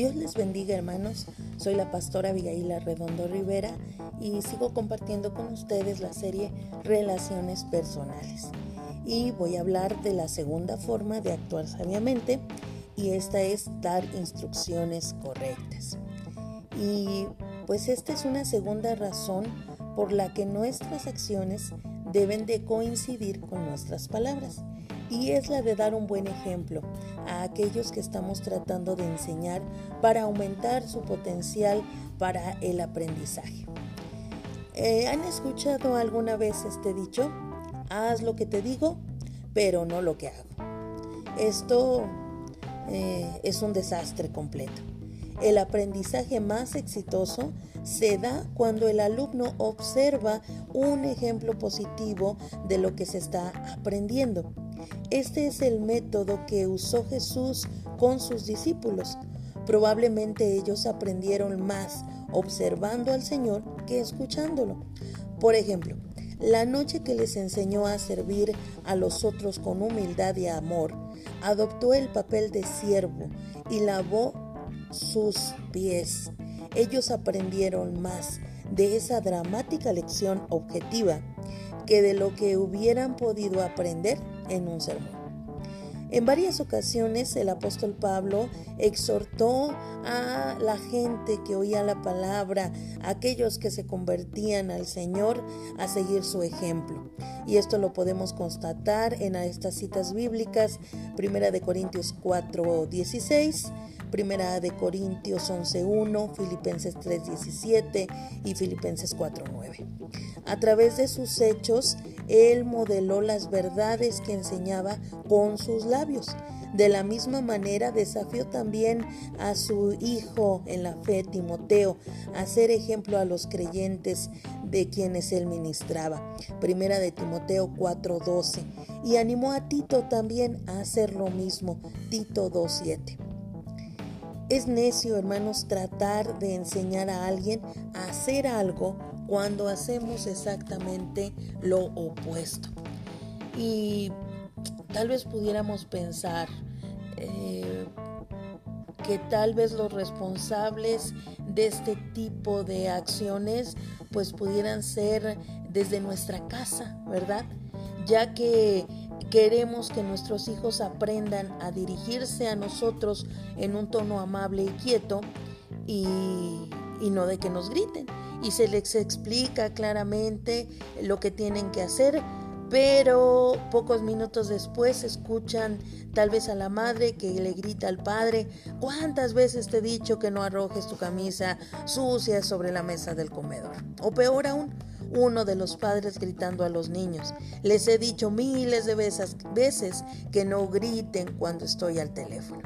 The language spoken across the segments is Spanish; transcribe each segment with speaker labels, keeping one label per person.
Speaker 1: Dios les bendiga hermanos, soy la pastora Abigail Redondo Rivera y sigo compartiendo con ustedes la serie Relaciones Personales. Y voy a hablar de la segunda forma de actuar sabiamente y esta es dar instrucciones correctas. Y pues esta es una segunda razón por la que nuestras acciones deben de coincidir con nuestras palabras y es la de dar un buen ejemplo a aquellos que estamos tratando de enseñar para aumentar su potencial para el aprendizaje. Eh, ¿Han escuchado alguna vez este dicho? Haz lo que te digo, pero no lo que hago. Esto eh, es un desastre completo. El aprendizaje más exitoso se da cuando el alumno observa un ejemplo positivo de lo que se está aprendiendo. Este es el método que usó Jesús con sus discípulos. Probablemente ellos aprendieron más observando al Señor que escuchándolo. Por ejemplo, la noche que les enseñó a servir a los otros con humildad y amor, adoptó el papel de siervo y lavó sus pies. Ellos aprendieron más de esa dramática lección objetiva que de lo que hubieran podido aprender en un sermón. En varias ocasiones el apóstol Pablo exhortó a la gente que oía la palabra, a aquellos que se convertían al Señor, a seguir su ejemplo. Y esto lo podemos constatar en estas citas bíblicas, 1 de Corintios 4, 16, Primera de Corintios 11.1, Filipenses 3.17 y Filipenses 4.9. A través de sus hechos, él modeló las verdades que enseñaba con sus labios. De la misma manera desafió también a su hijo en la fe, Timoteo, a ser ejemplo a los creyentes de quienes él ministraba. Primera de Timoteo 4:12. Y animó a Tito también a hacer lo mismo. Tito 2:7. Es necio, hermanos, tratar de enseñar a alguien a hacer algo cuando hacemos exactamente lo opuesto. Y tal vez pudiéramos pensar eh, que tal vez los responsables de este tipo de acciones pues pudieran ser desde nuestra casa, ¿verdad? Ya que Queremos que nuestros hijos aprendan a dirigirse a nosotros en un tono amable y quieto y, no de que nos griten. Y se les explica claramente lo que tienen que hacer, pero pocos minutos después escuchan tal vez a la madre que le grita al padre, ¿cuántas veces te he dicho que no arrojes tu camisa sucia sobre la mesa del comedor? O peor aún, uno de los padres gritando a los niños. Les he dicho miles de veces, veces que no griten cuando estoy al teléfono.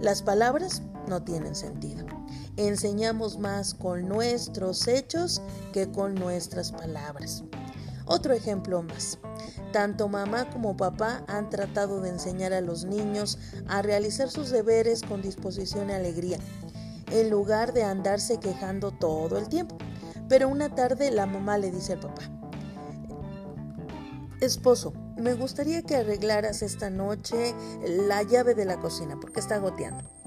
Speaker 1: Las palabras no tienen sentido. Enseñamos más con nuestros hechos que con nuestras palabras. Otro ejemplo más. Tanto mamá como papá han tratado de enseñar a los niños a realizar sus deberes con disposición y alegría, en lugar de andarse quejando todo el tiempo. Pero una tarde la mamá le dice al papá, esposo, me gustaría que arreglaras esta noche la llave de la cocina porque está goteando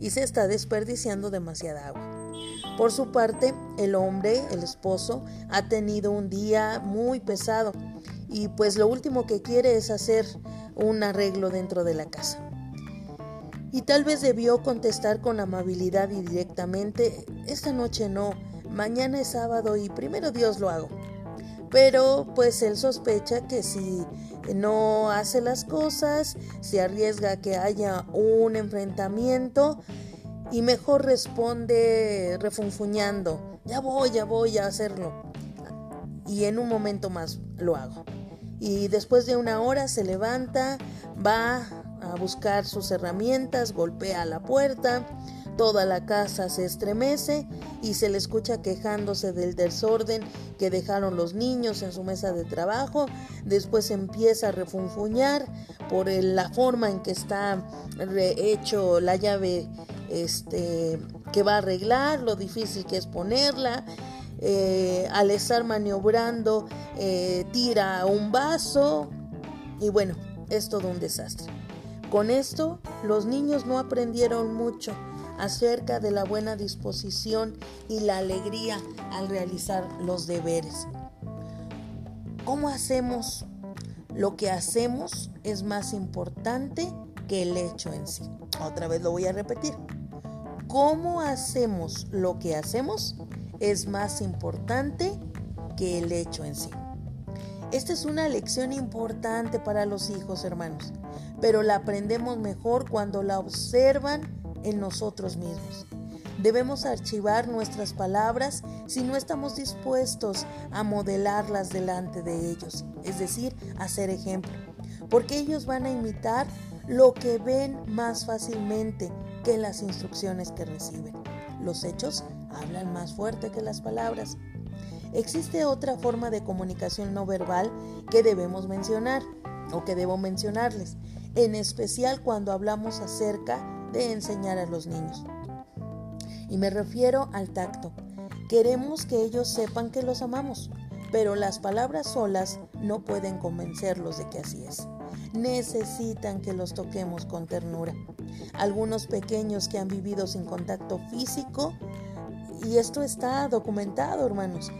Speaker 1: y se está desperdiciando demasiada agua. Por su parte, el hombre, el esposo, ha tenido un día muy pesado y pues lo último que quiere es hacer un arreglo dentro de la casa. Y tal vez debió contestar con amabilidad y directamente, esta noche no, mañana es sábado y primero Dios lo hago. Pero pues él sospecha que si no hace las cosas, se arriesga a que haya un enfrentamiento y mejor responde refunfuñando, ya voy, ya voy a hacerlo. Y en un momento más lo hago. Y después de una hora se levanta, va a buscar sus herramientas, golpea la puerta, Toda la casa se estremece y se le escucha quejándose del desorden que dejaron los niños en su mesa de trabajo. Después empieza a refunfuñar por la forma en que está hecho la llave este, que va a arreglar, lo difícil que es ponerla. Eh, al estar maniobrando, eh, tira un vaso y bueno, es todo un desastre. Con esto, los niños no aprendieron mucho acerca de la buena disposición y la alegría al realizar los deberes. ¿Cómo hacemos? Lo que hacemos es más importante que el hecho en sí. Otra vez lo voy a repetir. ¿Cómo hacemos lo que hacemos? Es más importante que el hecho en sí. Esta es una lección importante para los hijos, hermanos, pero la aprendemos mejor cuando la observan en nosotros mismos. Debemos archivar nuestras palabras si no estamos dispuestos a modelarlas delante de ellos, es decir, a ser ejemplo, porque ellos van a imitar lo que ven más fácilmente que las instrucciones que reciben. Los hechos hablan más fuerte que las palabras. Existe otra forma de comunicación no verbal que debemos mencionar o que debo mencionarles, en especial cuando hablamos acerca de enseñar a los niños. Y me refiero al tacto. Queremos que ellos sepan que los amamos, pero las palabras solas no pueden convencerlos de que así es. Necesitan que los toquemos con ternura. Algunos pequeños que han vivido sin contacto físico, y esto está documentado, hermanos,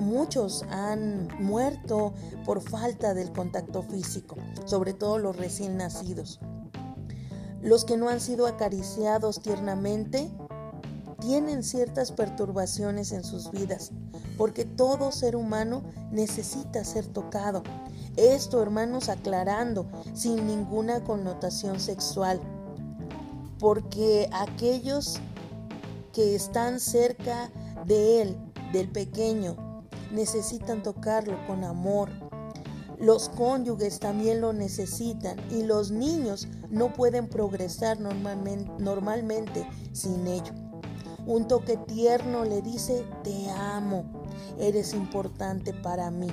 Speaker 1: muchos han muerto por falta del contacto físico, sobre todo los recién nacidos. Los que no han sido acariciados tiernamente tienen ciertas perturbaciones en sus vidas, porque todo ser humano necesita ser tocado. Esto, hermanos, aclarando, sin ninguna connotación sexual, porque aquellos que están cerca de él, del pequeño, necesitan tocarlo con amor. Los cónyuges también lo necesitan y los niños no pueden progresar normalmente, sin ello. Un toque tierno le dice, te amo, eres importante para mí.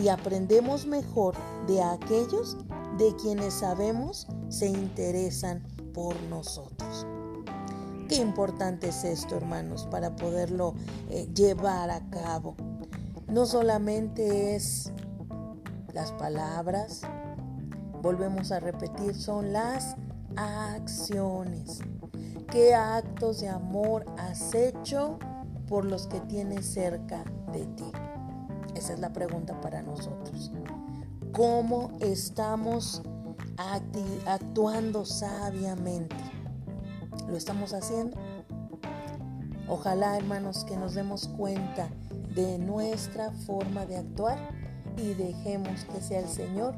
Speaker 1: Y aprendemos mejor de aquellos de quienes sabemos se interesan por nosotros. Qué importante es esto, hermanos, para poderlo eh, llevar a cabo no solamente es las palabras, volvemos a repetir, son las acciones. ¿Qué actos de amor has hecho por los que tienes cerca de ti? Esa es la pregunta para nosotros. ¿Cómo estamos actuando sabiamente? ¿Lo estamos haciendo? Ojalá, hermanos, que nos demos cuenta de nuestra forma de actuar y dejemos que sea el Señor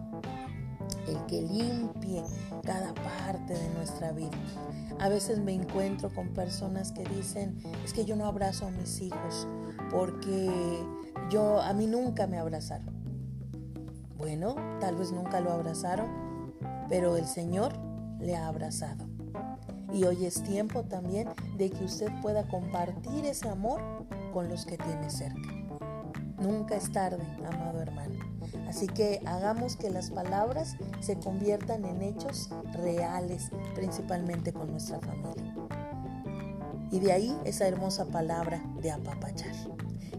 Speaker 1: el que limpie cada parte de nuestra vida. A veces me encuentro con personas que dicen, es que yo no abrazo a mis hijos porque yo a mí nunca me abrazaron. Bueno, tal vez nunca lo abrazaron, pero el Señor le ha abrazado. Y hoy es tiempo también de que usted pueda compartir ese amor con los que tiene cerca. Nunca es tarde, amado hermano. Así que hagamos que las palabras se conviertan en hechos reales, principalmente con nuestra familia. Y de ahí esa hermosa palabra de apapachar.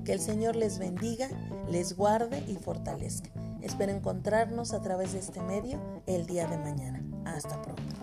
Speaker 1: Que el Señor les bendiga, les guarde y fortalezca. Espero encontrarnos a través de este medio el día de mañana. Hasta pronto.